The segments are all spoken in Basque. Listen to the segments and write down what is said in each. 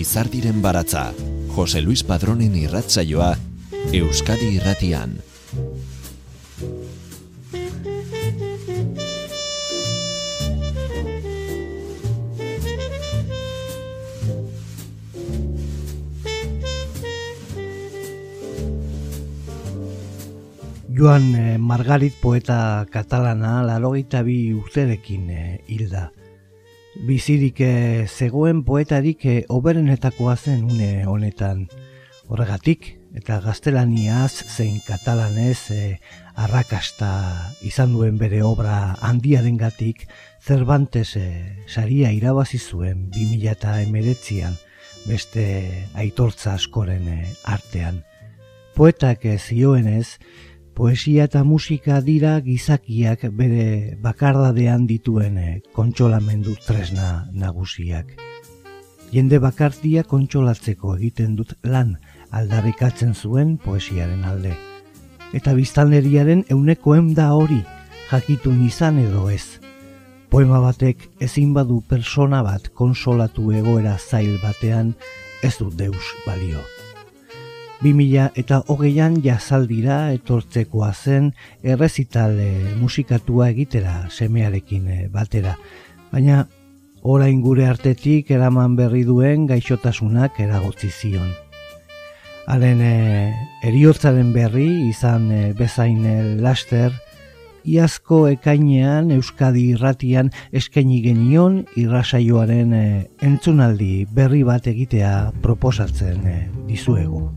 Lizardiren baratza, Jose Luis Padronen irratzaioa, Euskadi irratian. Joan eh, Margarit poeta katalana larogeita bi urterekin eh, hilda. Bizirik eh, zegoen poetarik eh, oberenetakoa zen une honetan. Horregatik, eta gaztelaniaz zein katalanez eh, arrakasta izan duen bere obra handiaren gatik, Cervantes eh, saria irabazi zuen 2000 eta emeretzian beste aitortza askoren eh, artean. Poetak eh, zioenez, Poesia eta musika dira gizakiak bere bakardadean dituen eh, kontsolamendu tresna nagusiak. Jende bakartia kontsolatzeko egiten dut lan aldarrikatzen zuen poesiaren alde. Eta biztanleriaren eunekoen da hori, jakitun izan edo ez. Poema batek ezin badu persona bat konsolatu egoera zail batean ez dut deus balio. 2000 eta hogeian jazaldira etortzekoa zen errezital musikatua egitera semearekin eh, batera. Baina orain gure artetik eraman berri duen gaixotasunak eragotzi zion. Haren e, eriotzaren berri izan e, bezain laster, iazko ekainean Euskadi irratian eskaini genion irrasaioaren entzunaldi berri bat egitea proposatzen e, dizuegu.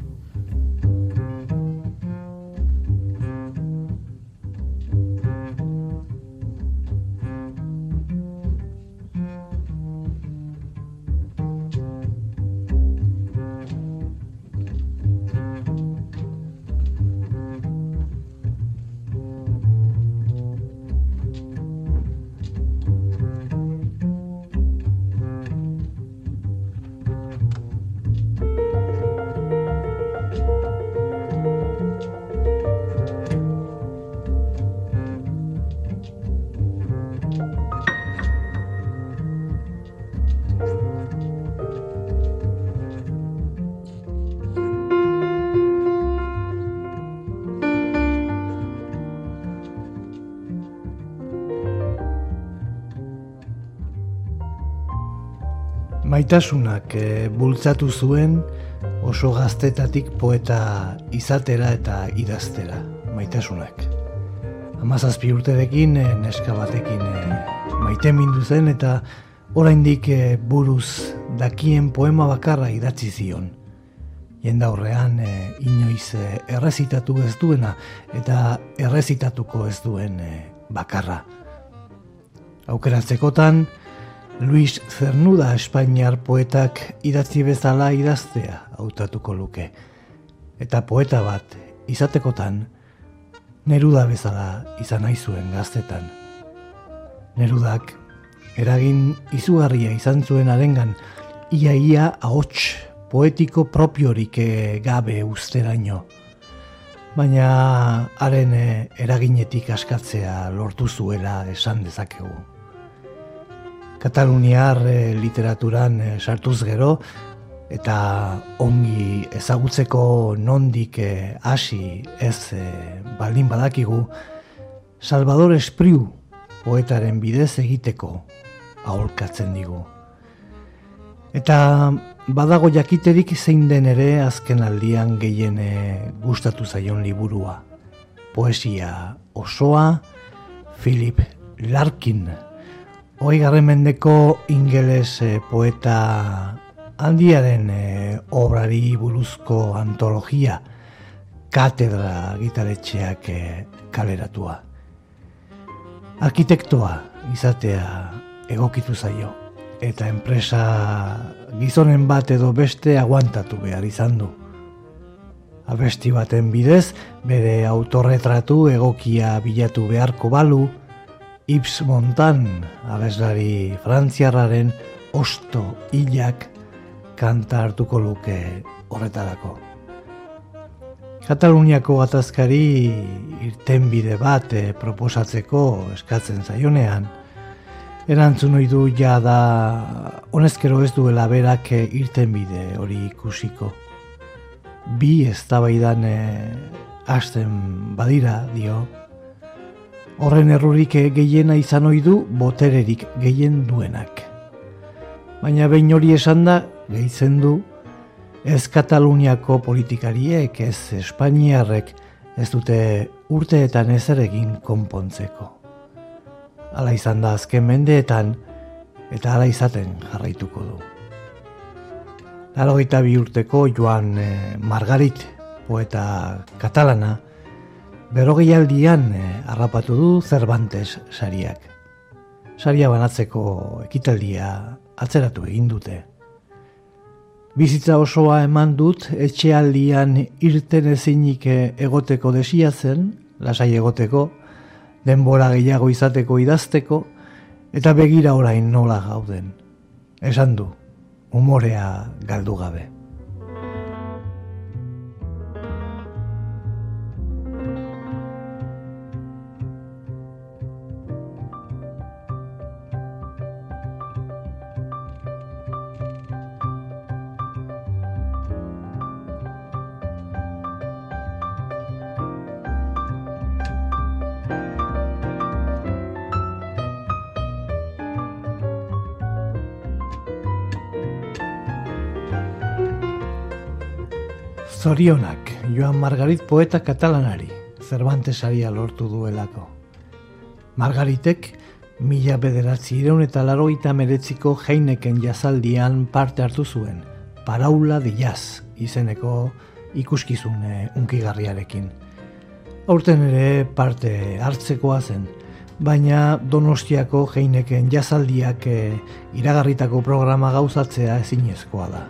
Maitasunak e, bultzatu zuen oso gaztetatik poeta izatera eta idaztera, maitasunak. Hamazazpi urterekin e, neska batekin e, maite mindu zen eta oraindik e, buruz dakien poema bakarra idatzi zion. Jenda horrean e, inoiz e, errezitatu ez duena eta errezitatuko ez duen e, bakarra. Aukeratzekotan, Luis Cernuda Espainiar poetak idatzi bezala idaztea hautatuko luke. Eta poeta bat izatekotan Neruda bezala izan nahi zuen gaztetan. Nerudak eragin izugarria izan zuen arengan ia ia ahots poetiko propiorik eh, gabe usteraino. Baina haren eh, eraginetik askatzea lortu zuela esan dezakegu. Kataluniar e, literaturan e, sartuz gero eta ongi ezagutzeko nondik e, hasi ez e, baldin badakigu Salvador Espriu poetaren bidez egiteko aholkatzen digu. Eta badago jakiterik zein den ere azken aldian gehien gustatu zaion liburua. Poesia osoa Philip Larkin Hoi garren mendeko ingeles eh, poeta handiaren eh, obrari buruzko antologia katedra gitaretxeak eh, kaleratua. Arkitektoa izatea egokitu zaio eta enpresa gizonen bat edo beste aguantatu behar izan du. Abesti baten bidez, bere autorretratu egokia bilatu beharko balu, Ips Montan, abeslari frantziarraren osto hilak kanta hartuko luke horretarako. Kataluniako gatazkari irten bide bat eh, proposatzeko eskatzen zaionean, Erantzun ohi du ja da honezkero ez duela berak irten bide hori ikusiko. Bi eztabaidan eh, hasten badira dio. Horren errurik gehiena izan ohi du botererik gehien duenak. Baina behin hori esan da, gehitzen du, ez Kataluniako politikariek, ez Espainiarrek, ez dute urteetan ezer egin konpontzeko. Hala izan da azken mendeetan, eta hala izaten jarraituko du. Laro bi urteko joan eh, Margarit, poeta katalana, berogei aldian eh, harrapatu du Cervantes sariak. Saria banatzeko ekitaldia atzeratu egin dute. Bizitza osoa eman dut etxealdian irten ezinik egoteko desia zen, lasai egoteko, denbora gehiago izateko idazteko, eta begira orain nola gauden. Esan du, umorea galdu gabe. Zorionak, Joan Margarit poeta katalanari, Cervantes aria lortu duelako. Margaritek, mila bederatzi ireun eta laroita meretziko jeineken jazaldian parte hartu zuen, paraula de jaz izeneko ikuskizun eh, unkigarriarekin. Aurten ere parte hartzekoa zen, baina donostiako jeineken jazaldiak eh, iragarritako programa gauzatzea ezinezkoa da.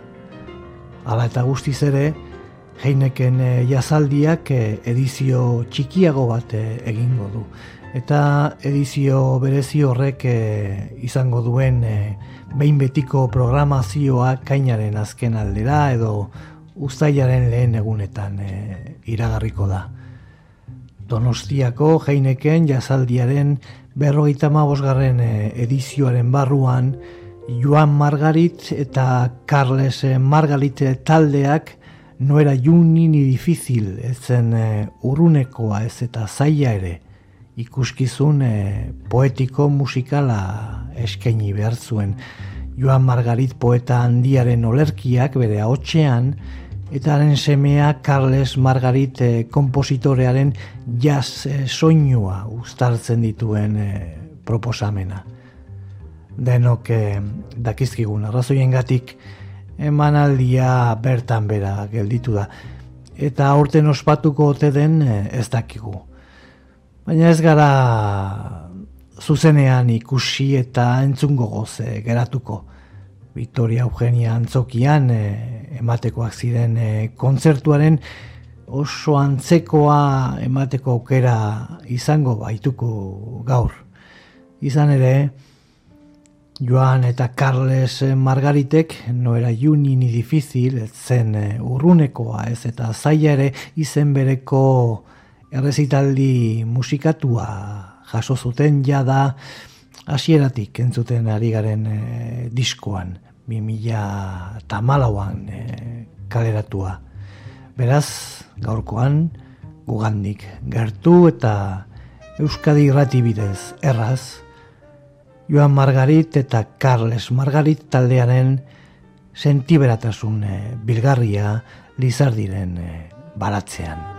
Hala eta guztiz ere, Heineken e, jazaldiak e, edizio txikiago bat e, egingo du. Eta edizio berezi horrek izango duen behin betiko programazioa kainaren azken aldera edo ustailaren lehen egunetan iragarriko da. Donostiako Heineken jazaldiaren berrogeita mabosgarren edizioaren barruan Joan Margarit eta Carles Margarit taldeak no era juni ni difícil, ez zen e, urunekoa ez eta zaila ere, ikuskizun e, poetiko musikala eskaini behar zuen. Joan Margarit poeta handiaren olerkiak bere haotxean, eta haren semea Carles Margarit e, kompositorearen jazz e, soinua ustartzen dituen e, proposamena. Denok e, dakizkigun, arrazoien gatik, emanaldia bertan bera gelditu da. Eta aurten ospatuko ote den eh, ez dakigu. Baina ez gara zuzenean ikusi eta entzungo goze geratuko. Victoria Eugenia antzokian eh, ematekoak ziren e, kontzertuaren oso antzekoa emateko aukera izango baituko gaur. Izan ere, Joan eta Carles Margaritek no era juni ni difícil zen eh, urrunekoa ez eta zaila ere izen bereko errezitaldi musikatua jaso zuten jada hasieratik entzuten ari garen e, diskoan 2000 tamalauan e, kaleratua. Beraz, gaurkoan, gugandik gertu eta Euskadi irrati bidez erraz, Joan Margarit eta Carles Margarit taldearen sentiberatasun bilgarria lizardiren e, baratzean.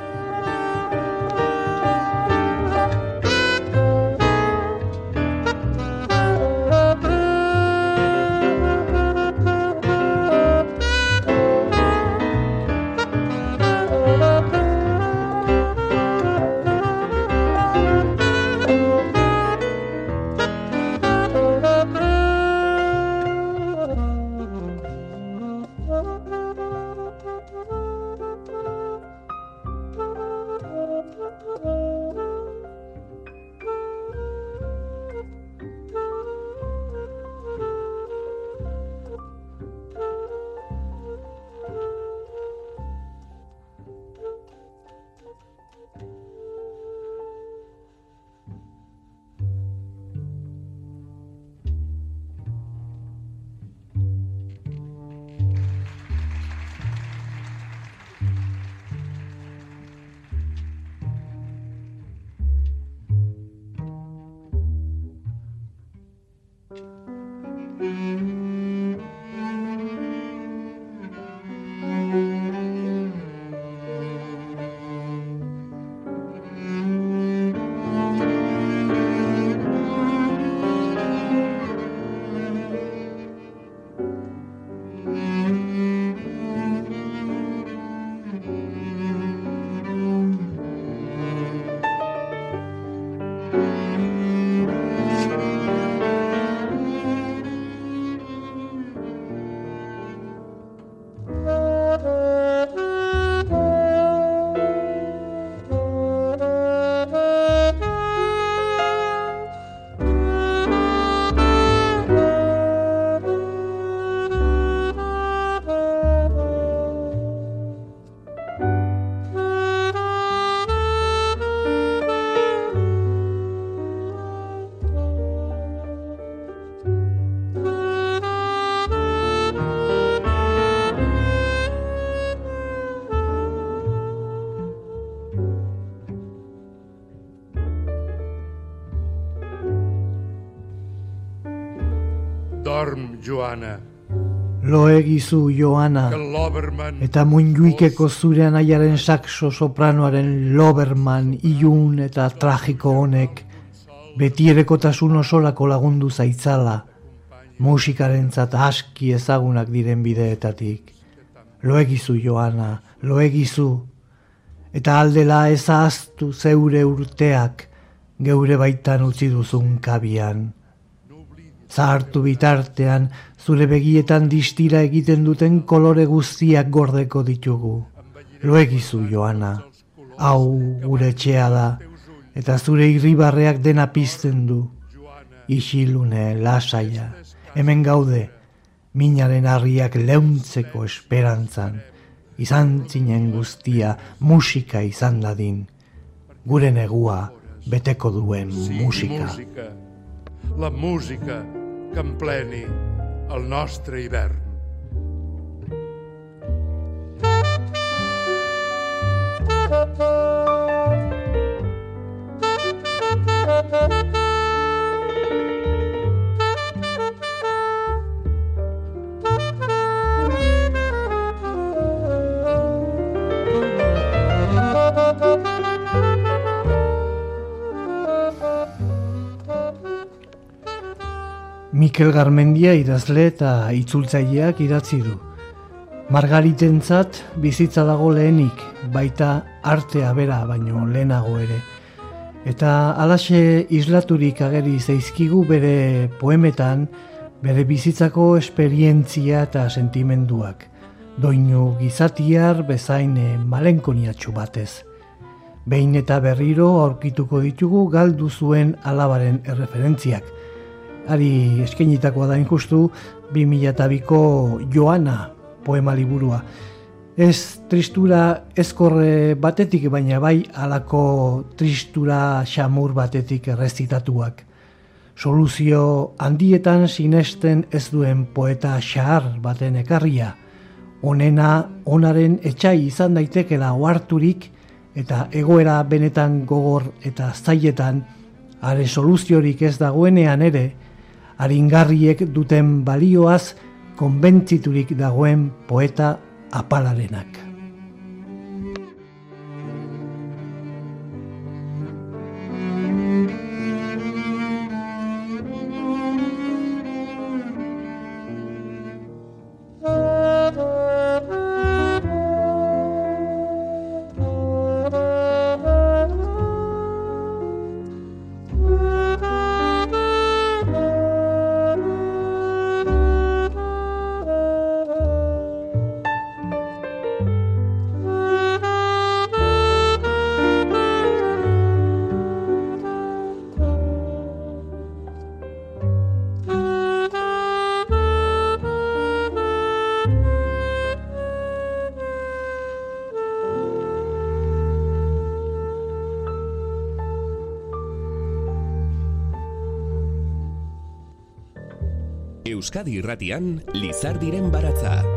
Joana. Lo egizu, Joana, eta munjuikeko zure anaiaren saxo sopranoaren Loberman ilun eta tragiko honek betierekotasun osolako lagundu zaitzala musikarentzat aski ezagunak diren bideetatik. Lo egizu, Joana, lo egizu, eta aldela ezaztu zeure urteak geure baitan utzi duzun kabian. Zahartu bitartean, zure begietan distira egiten duten kolore guztiak gordeko ditugu. Loegizu, Joana, hau gure etxea da, eta zure irribarreak dena pizten du. Isilune, lasaia, hemen gaude, minaren harriak leuntzeko esperantzan, izan zinen guztia musika izan dadin, gure negua beteko duen Sí, musika. música. La música que empleni el nostre hivern. Mikel Garmendia idazle eta itzultzaileak idatzi du. Margaritentzat bizitza dago lehenik, baita artea bera baino lehenago ere. Eta alaxe islaturik ageri zaizkigu bere poemetan, bere bizitzako esperientzia eta sentimenduak. Doinu gizatiar bezain malenkoniatxu batez. Behin eta berriro aurkituko ditugu galdu zuen alabaren erreferentziak. Ari eskenitakoa da injustu 2002ko Joana poema liburua. Ez tristura ezkorre batetik, baina bai alako tristura xamur batetik errezitatuak. Soluzio handietan sinesten ez duen poeta xahar baten ekarria. Onena onaren etxai izan daitekela oharturik eta egoera benetan gogor eta zailetan are soluziorik ez dagoenean ere, aringarriek duten balioaz konbentziturik dagoen poeta apalarenak. Irratian Lizardiren baratza.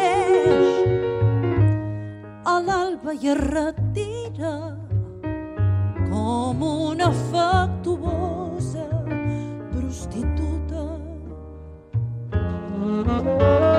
S'esvaneix a l'alba i es retira com una afectuosa prostituta. Baudelaire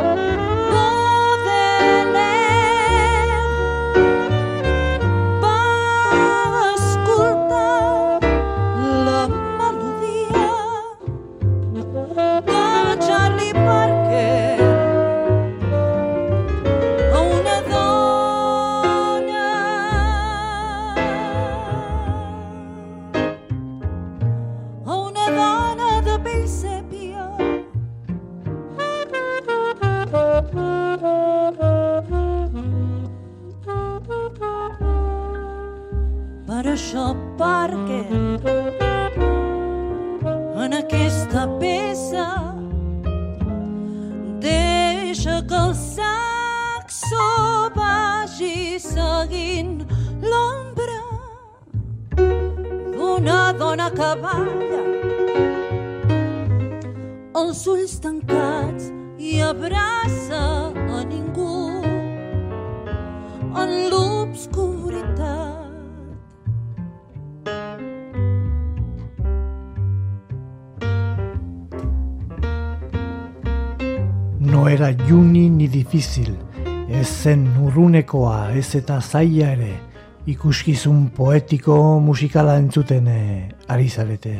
urrunekoa ez eta zaila ere, ikuskizun poetiko musikala entzuten eh, ari zarete.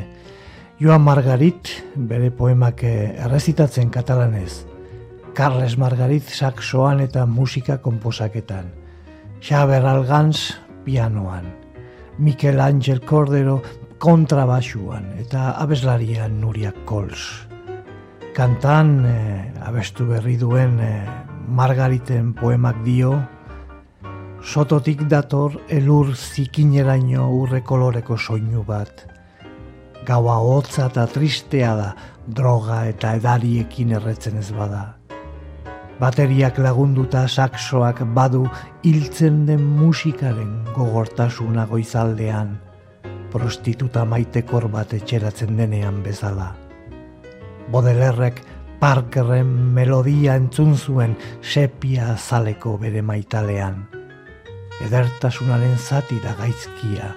Joan Margarit bere poemak eh, errezitatzen katalanez, Carles Margarit saxoan eta musika komposaketan, Xaber Algans pianoan, Mikel Angel Cordero kontrabasuan eta abeslarian Nuria Kols. Kantan eh, abestu berri duen eh, Margariten poemak dio, sototik dator elur zikineraino urre koloreko soinu bat. Gaua hotza eta tristea da, droga eta edariekin erretzen ez bada. Bateriak lagunduta saxoak badu hiltzen den musikaren gogortasuna goizaldean, prostituta maitekor bat etxeratzen denean bezala. Bodelerrek Parkerren melodia entzun zuen sepia zaleko bere maitalean edertasunaren zati da gaizkia.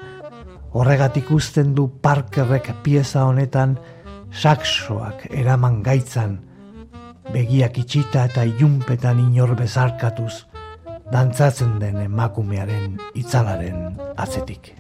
Horregatik uzten du parkerrek pieza honetan saksoak eraman gaitzan, begiak itxita eta ilunpetan inor bezarkatuz, dantzatzen den emakumearen itzalaren atzetik.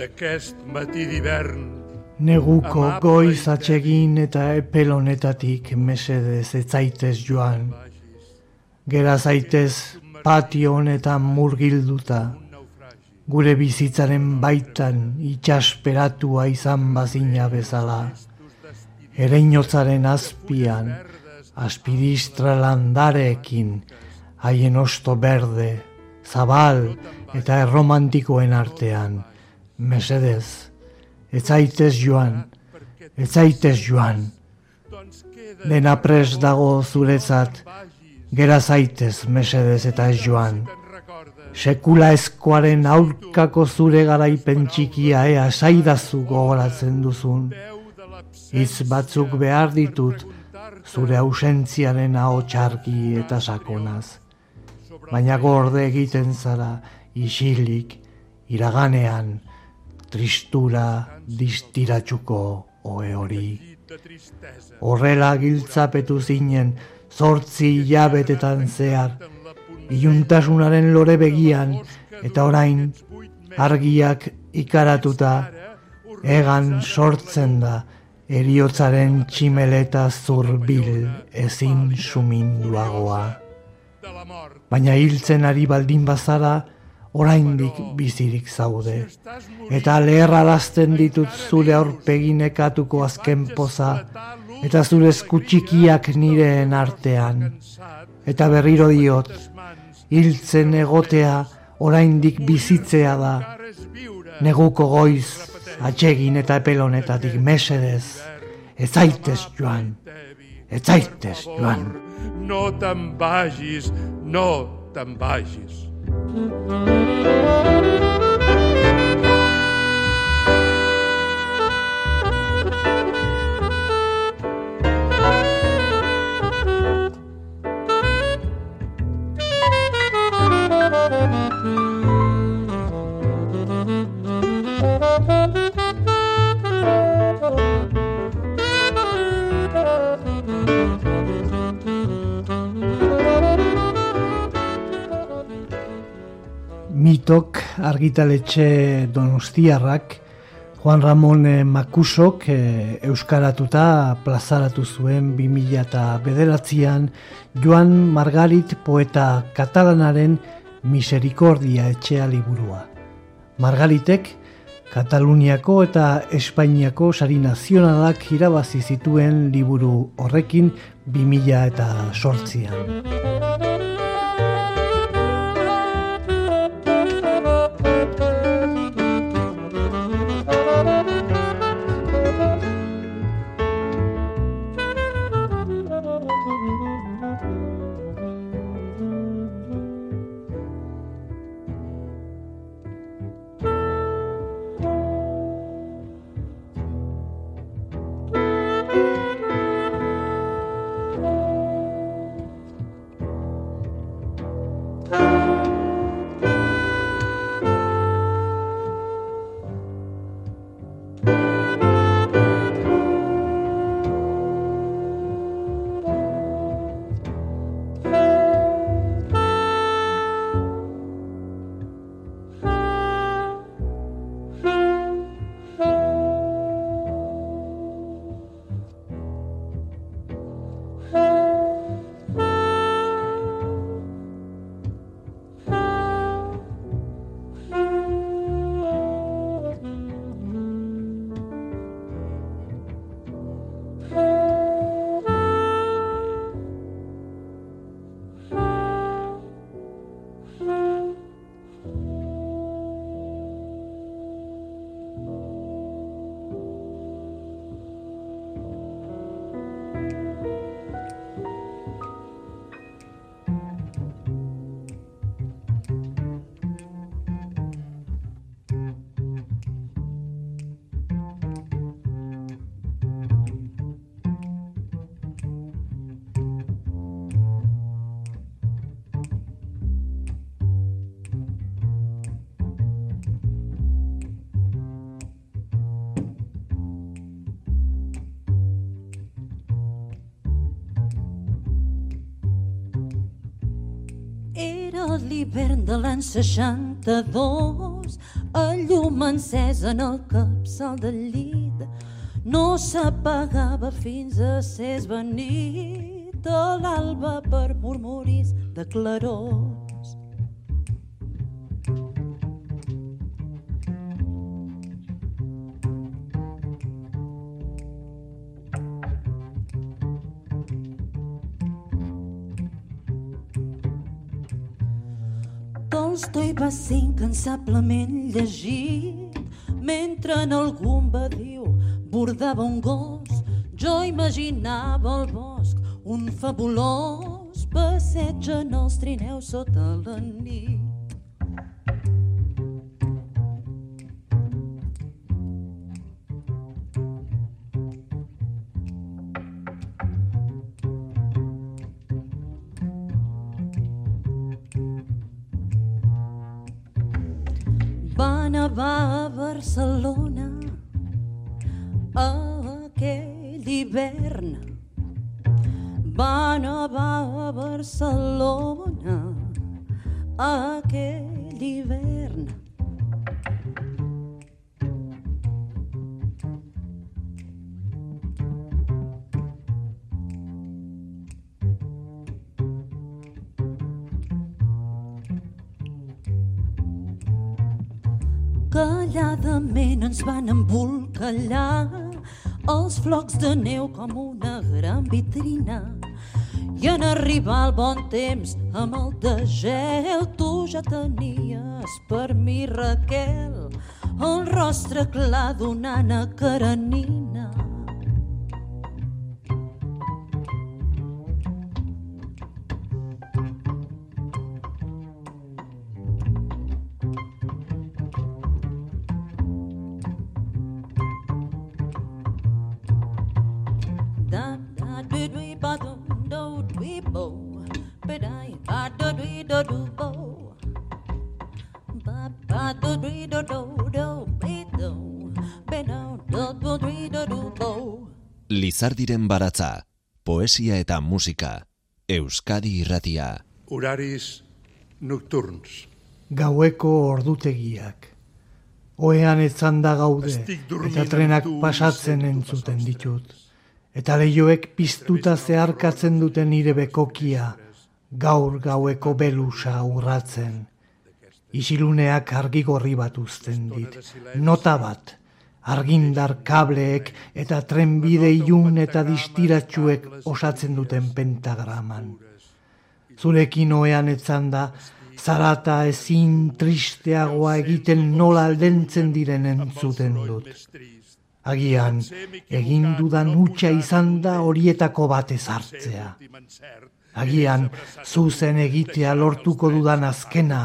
D'aquest matí d'hivern. Neguko goiz atsegin eta epelonetatik mesedez etzaitez joan. Gera zaitez patio honetan murgilduta. Gure bizitzaren baitan itxasperatua izan bazina bezala. Ereinotzaren azpian, aspiristra landarekin, haien osto berde, zabal eta erromantikoen artean. Mesedez, etzaitez joan, etzaitez joan. Dena pres dago zuretzat, gera zaitez mesedez eta ez joan. Sekula eskoaren aurkako zure garaipen txikia ea saidazu gogoratzen duzun. Hitz batzuk behar ditut zure ausentziaren txarki eta sakonaz. Baina gorde egiten zara isilik, iraganean, tristura distiratxuko oe hori. Horrela giltzapetu zinen, zortzi jabetetan zehar, iluntasunaren lore begian, eta orain argiak ikaratuta, egan sortzen da, eriotzaren tximeleta zurbil ezin suminduagoa. Baina hiltzen ari baldin bazara, oraindik bizirik zaude. Eta leherrarazten ditut zure aurpeginekatuko azken poza, eta zure eskutxikiak nireen artean. Eta berriro diot, hiltzen egotea oraindik bizitzea da. Neguko goiz, atsegin eta epelonetatik mesedez, ez aitez joan, ez aitez joan. No te'n vagis, no te'n vagis. Thank you. Mitok argitaletxe donostiarrak Juan Ramon eh, Makusok eh, euskaratuta plazaratu zuen 2000 eta bederatzean Joan Margarit poeta katalanaren miserikordia etxea liburua. Margaritek Kataluniako eta Espainiako sari nazionalak irabazi zituen liburu horrekin 2000 l'hivern de l'any 62 El llum encès en el capçal del llit no s'apagava fins a ser esvenit a l'alba per murmuris de clarors. Incansablement llegit mentre en algun badiu bordava un gos. Jo imaginava el bosc, un fabulós passeig en els trineus sota la nit. Va nevar a Barcelona aquell hivern. Va nevar a Barcelona aquell hivern. Calladament ens van embolcallar els flocs de neu com una gran vitrina. I en arribar el bon temps amb el de gel, tu ja tenies per mi, Raquel, el rostre clar d'una Karenina. Lizardiren baratza, poesia eta musika, Euskadi irratia. Horaris nocturns. Gaueko ordutegiak. Oean etzan da gaude, eta trenak pasatzen entzuten ditut. Eta leioek piztuta zeharkatzen duten nire bekokia, gaur gaueko belusa urratzen. Isiluneak argi gorri bat uzten dit, nota bat, argindar kableek eta trenbide ilun eta distiratsuek osatzen duten pentagraman. Zurekin oean etzan da, zarata ezin tristeagoa egiten nola aldentzen diren entzuten dut. Agian, egin dudan hutsa izan da horietako bat ezartzea. Agian, zuzen egitea lortuko dudan azkena,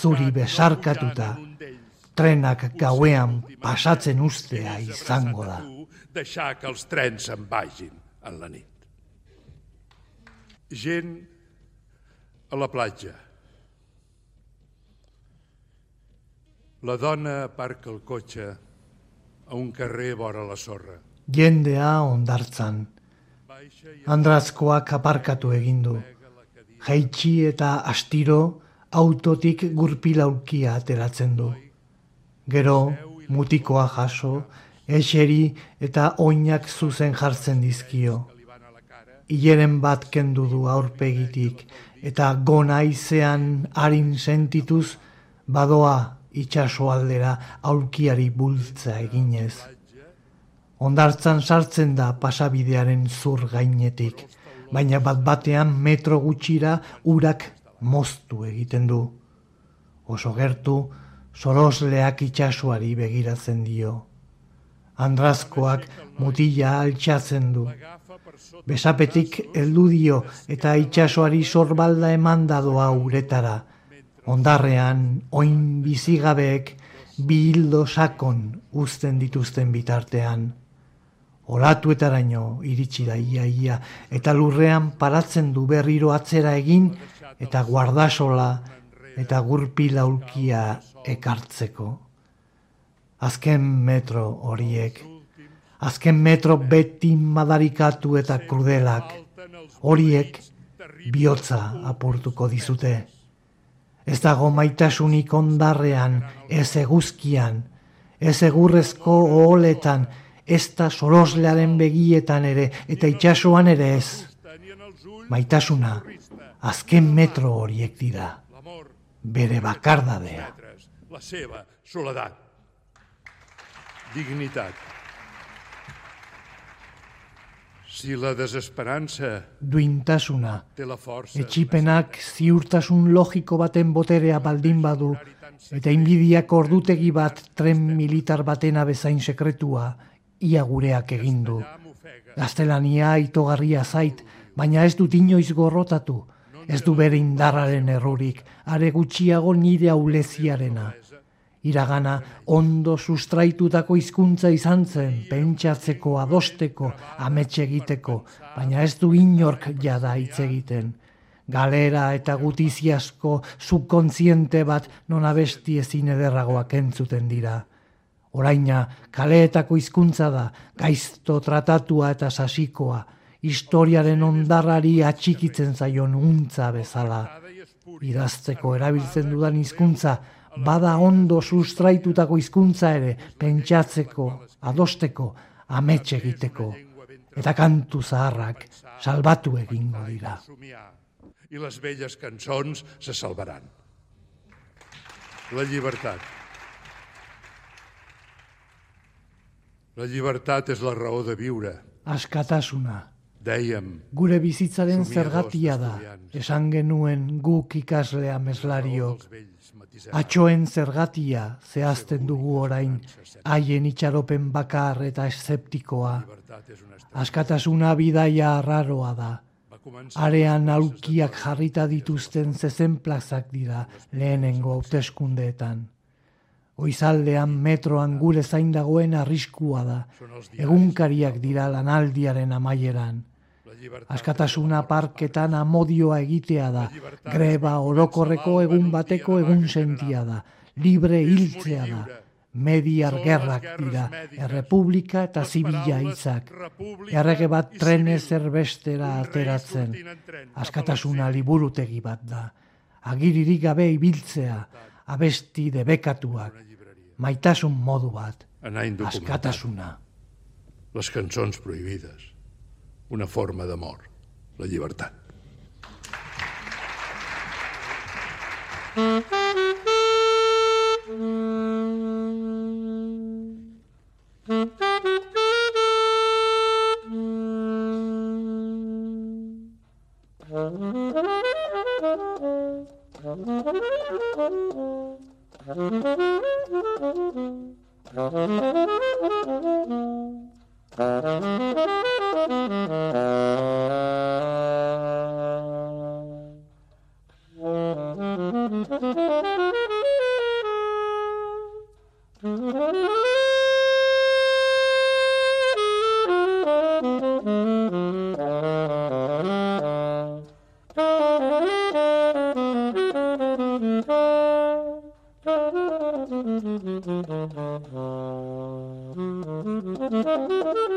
zuri besarkatuta, trenak gauean pasatzen ustea izango da. Deixar que els trens se'n vagin en la nit. Gent a la platja. La dona aparca el cotxe a un carrer vora la sorra. Jendea ondartzan, andrazkoak aparkatu egin du. Jaitsi eta astiro autotik gurpilaulkia ateratzen du. Gero, mutikoa jaso, eseri eta oinak zuzen jartzen dizkio. Ileren bat kendu du aurpegitik eta gona izean harin sentituz badoa itxaso aldera aulkiari bultza eginez. Ondartzan sartzen da pasabidearen zur gainetik, baina bat batean metro gutxira urak moztu egiten du. Oso gertu, sorosleak itxasoari begiratzen dio. Andrazkoak mutila altxatzen du. Besapetik heldu dio eta itxasoari sorbalda eman dadoa uretara. Ondarrean, oin bizigabeek, bi hildo sakon uzten dituzten bitartean. Olatuetaraino iritsi da ia ia, eta lurrean paratzen du berriro atzera egin, eta guardasola eta gurpila ulkia ekartzeko. Azken metro horiek, azken metro beti madarikatu eta krudelak, horiek bihotza apurtuko dizute. Ez dago maitasunik ondarrean, ez eguzkian, ez egurrezko oholetan, ez da soroslearen begietan ere, eta itxasuan ere ez. Maitasuna, azken metro horiek dira, bere bakardadea. La seva soledat. Dignitat. Si la desesperança Duintasuna, etxipenak ziurtasun logiko baten boterea baldin badu, eta inbidiak ordutegi bat tren militar batena bezain sekretua, ia gureak egin du. Gaztelania itogarria zait, baina ez dut inoiz gorrotatu, ez du bere indarraren errurik, are gutxiago nire auleziarena. Iragana ondo sustraitutako hizkuntza izan zen, pentsatzeko, adosteko, amets egiteko, baina ez du inork jada hitz egiten. Galera eta gutiziasko subkontziente bat non abesti ezin ederragoak entzuten dira. Oraina, kaleetako hizkuntza da, gaizto tratatua eta sasikoa, historiaren ondarrari atxikitzen zaion untza bezala. Idazteko erabiltzen dudan hizkuntza, bada ondo sustraitutako hizkuntza ere, pentsatzeko, adosteko, amets egiteko, eta kantu zaharrak salbatu egingo dira. I les velles cançons se salvaran. La llibertat. La llibertat és la raó de viure. Askatasuna, gure bizitzaren zergatia da, esan genuen guk ikaslea meslariok. Atxoen zergatia zehazten dugu orain, haien itxaropen bakar eta eszeptikoa. Askatasuna bidaia arraroa da. Arean aulkiak jarrita dituzten zezen plazak dira lehenengo hauteskundeetan. Oizaldean metroan gure zain dagoen arriskua da. Egunkariak dira lanaldiaren amaieran. Askatasuna parketan amodioa egitea da. Greba orokorreko egun bateko egun sentia da. Libre hiltzea da. Mediar gerrak dira. Errepublika eta zibila hitzak. Errege bat trenez erbestera ateratzen. Askatasuna liburutegi bat da. Agiririk gabe ibiltzea. Abesti debekatuak. Maitasun modu bat. Askatasuna. Les cançons prohibides. una forma d'amor, la llibertat. Thank you. Thank you. Thank you.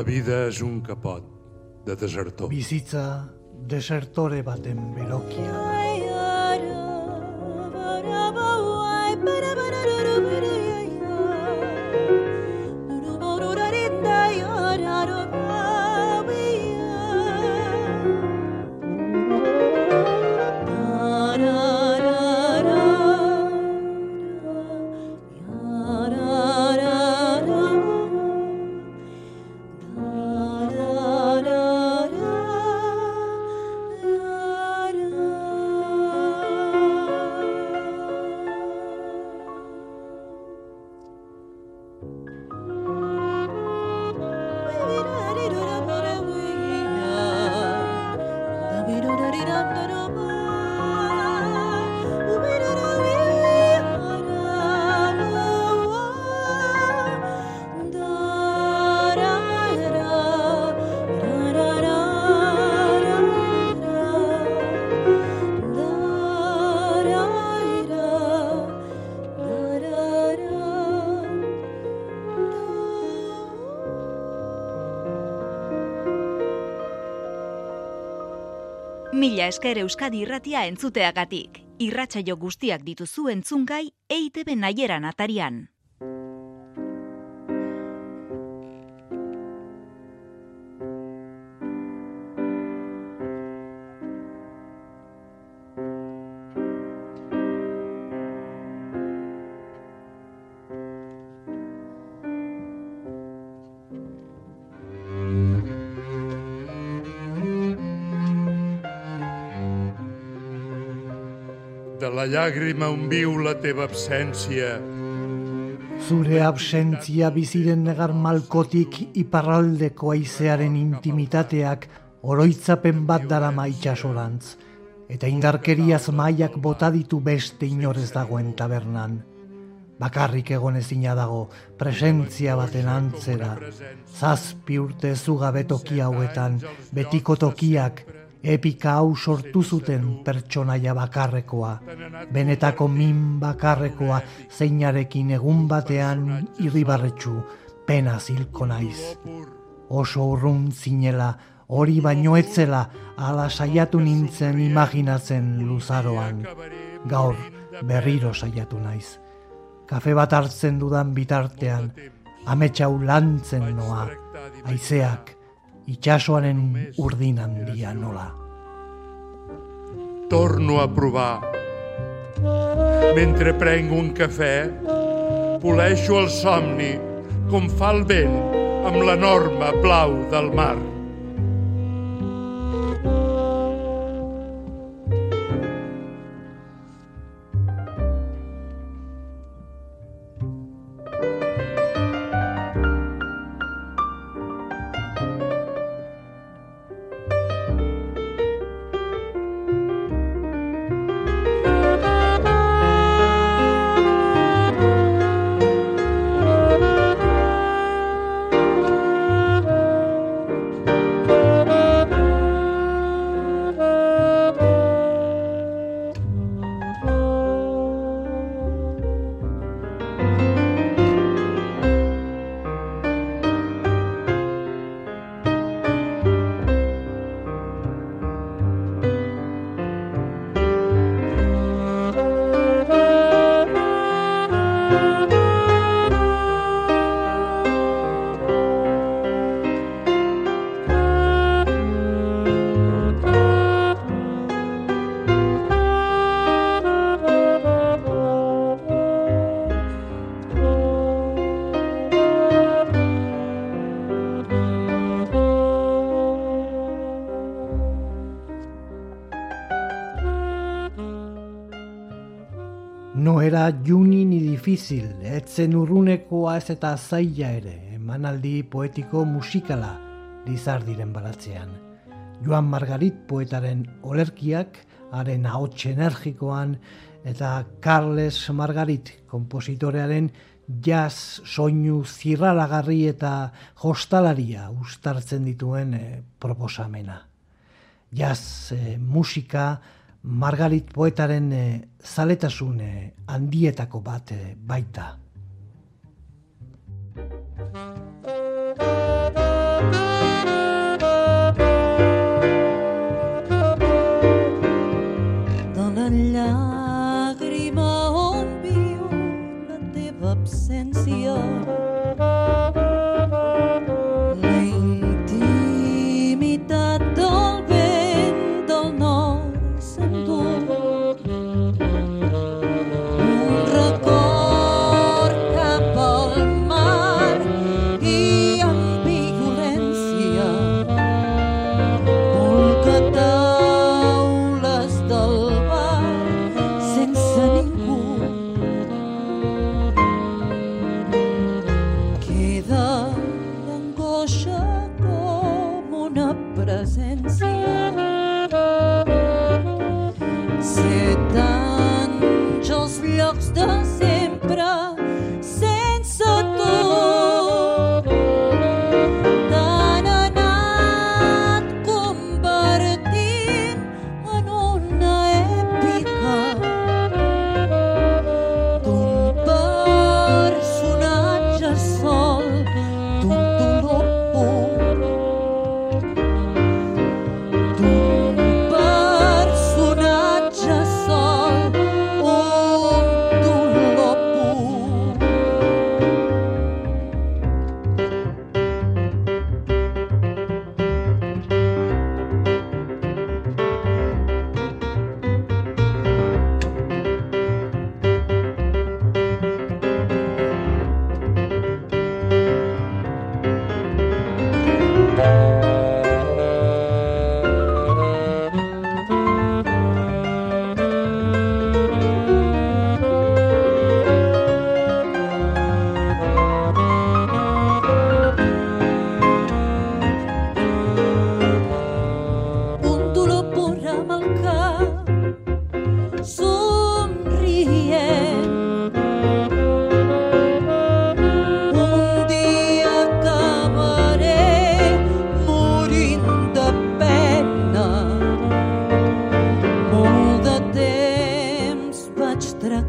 La vida és un capot de desertor. Bizitza desertore baten berokia. Ai, Mila esker Euskadi irratia entzuteagatik. Irratsaio guztiak dituzu entzungai EITB naieran atarian. Llàgrima on viu la teva absència, Zure absentzia biziren negar malkotik iparraldeko aizearen intimitateak oroitzapen bat darama itxasorantz, eta indarkeriaz maiak bota ditu beste inorez dagoen tabernan. Bakarrik egon ezina dago, presentzia baten antzera, zazpi urte zugabe toki hauetan, betiko tokiak, epika hau sortu zuten pertsonaia bakarrekoa, benetako min bakarrekoa zeinarekin egun batean irribarretxu, pena zilko naiz. Oso urrun zinela, hori baino etzela, ala saiatu nintzen imaginatzen luzaroan. Gaur berriro saiatu naiz. kafe bat hartzen dudan bitartean, ametsau lantzen noa, aizeak, itxasoaren urdin handia nola. Torno a provar. Mentre prenc un cafè, poleixo el somni com fa el vent amb l'enorme blau del mar. Difícil, etzen urrunekoa ez eta zaila ere, emanaldi poetiko musikala diren baratzean. Joan Margarit poetaren olerkiak, haren ahots energikoan, eta Carles Margarit kompositorearen jazz soinu zirralagarri eta hostalaria ustartzen dituen eh, proposamena. Jazz eh, musika, Margarit poetaren e, zaletasun eh, handietako bat e, baita. Torno a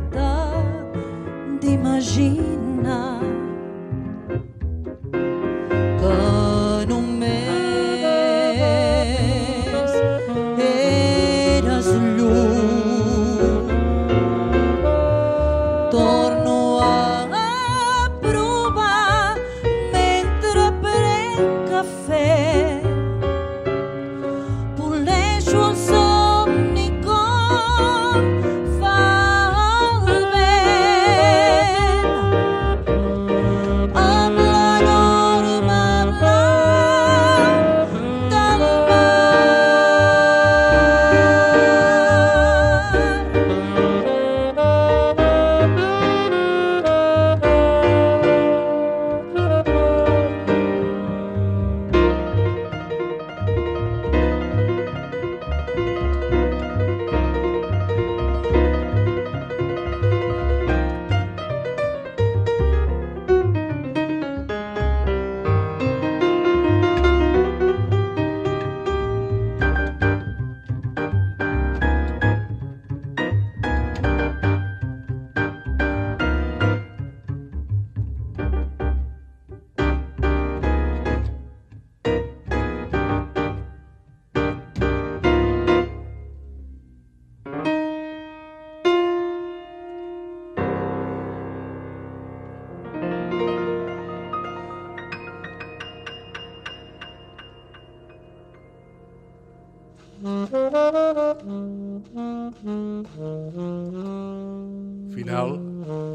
Final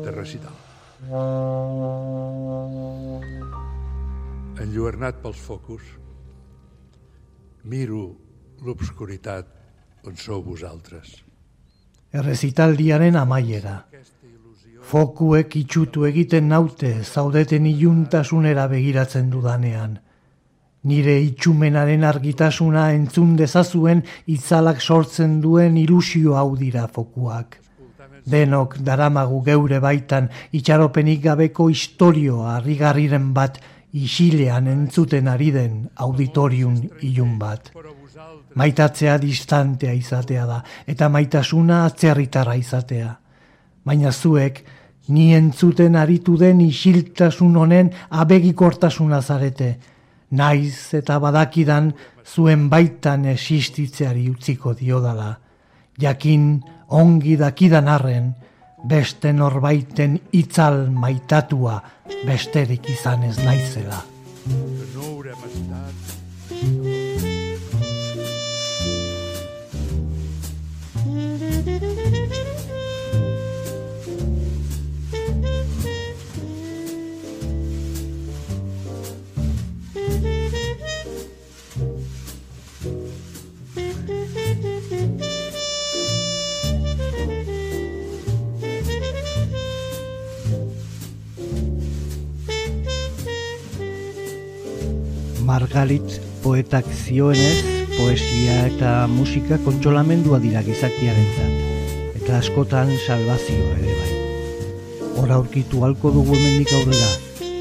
de recital. Enlluernat pels focus, miro l'obscuritat on sou vosaltres. El recital Errezitaldiaren amaiera. Fokuek itxutu egiten naute zaudeten iluntasunera begiratzen dudanean. Nire itxumenaren argitasuna entzun dezazuen itzalak sortzen duen ilusio hau dira fokuak. Denok daramagu geure baitan itxaropenik gabeko historioa harrigarriren bat isilean entzuten ari den auditorium ilun bat. Maitatzea distantea izatea da, eta maitasuna atzerritarra izatea. Baina zuek, ni entzuten aritu den isiltasun honen abegikortasuna zarete, naiz eta badakidan zuen baitan existitzeari utziko diodala. Jakin ongi dakidan arren, beste norbaiten itzal maitatua besterik izan ez naizela. Margalit poetak zioenez, poesia eta musika kontsolamendua dira gizakiarentzat eta askotan salvazio ere bai. Hora aurkitu halko dugu hemendik aurrera,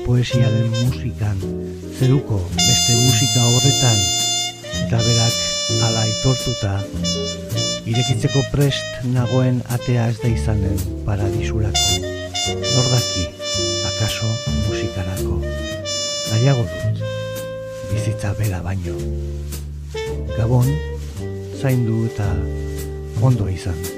poesiaren musikan, zeruko beste musika horretan, eta berak ala aitortuta, irekitzeko prest nagoen atea ez da izanen paradisurako. Nordaki, akaso musikarako. Nahiago dut, bizitza bera baino. Gabon, zaindu eta ondo izan.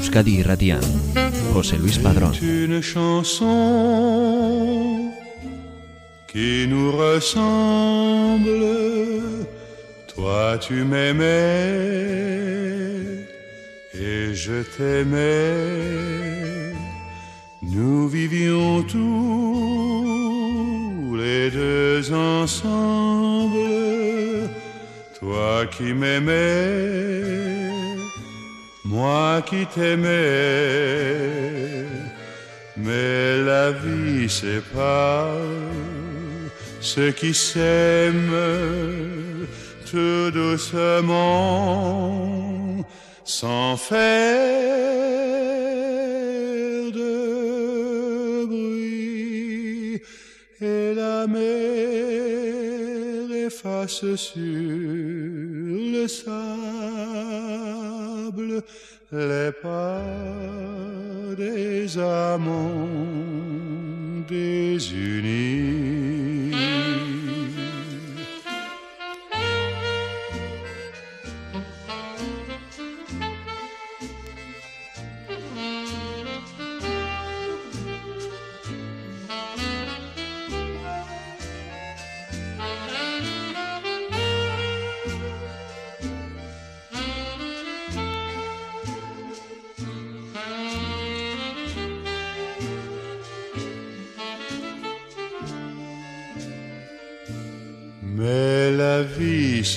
Euskadi. José Luis Padrón. une chanson qui nous ressemble. Toi, tu m'aimais et je t'aimais. Nous vivions tous les deux ensemble. Toi qui m'aimais, moi qui t'aimais. Mais la vie sépare ceux qui s'aiment tout doucement, sans faire de bruit. Et la mer efface sur le sable les pas des amants désunis.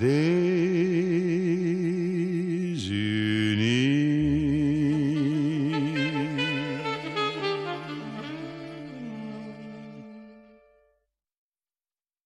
désunis.